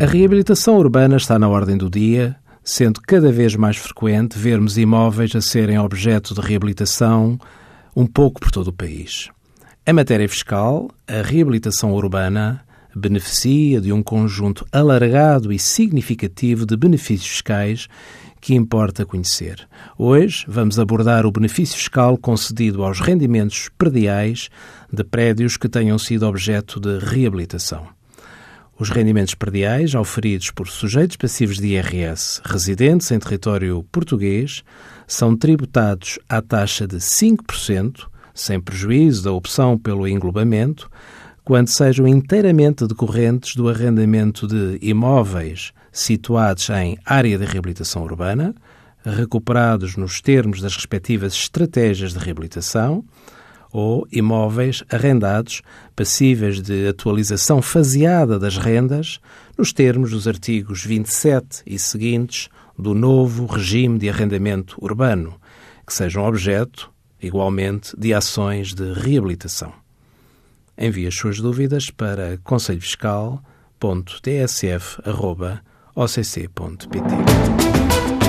A reabilitação urbana está na ordem do dia, sendo cada vez mais frequente vermos imóveis a serem objeto de reabilitação um pouco por todo o país. Em matéria fiscal, a reabilitação urbana beneficia de um conjunto alargado e significativo de benefícios fiscais que importa conhecer. Hoje vamos abordar o benefício fiscal concedido aos rendimentos prediais de prédios que tenham sido objeto de reabilitação. Os rendimentos perdiais auferidos por sujeitos passivos de IRS residentes em território português são tributados à taxa de 5%, sem prejuízo da opção pelo englobamento, quando sejam inteiramente decorrentes do arrendamento de imóveis situados em área de reabilitação urbana, recuperados nos termos das respectivas estratégias de reabilitação, ou imóveis arrendados passíveis de atualização faseada das rendas nos termos dos artigos 27 e seguintes do novo regime de arrendamento urbano, que sejam objeto, igualmente, de ações de reabilitação. Envie as suas dúvidas para conselhofiscal.tsf.occ.pt.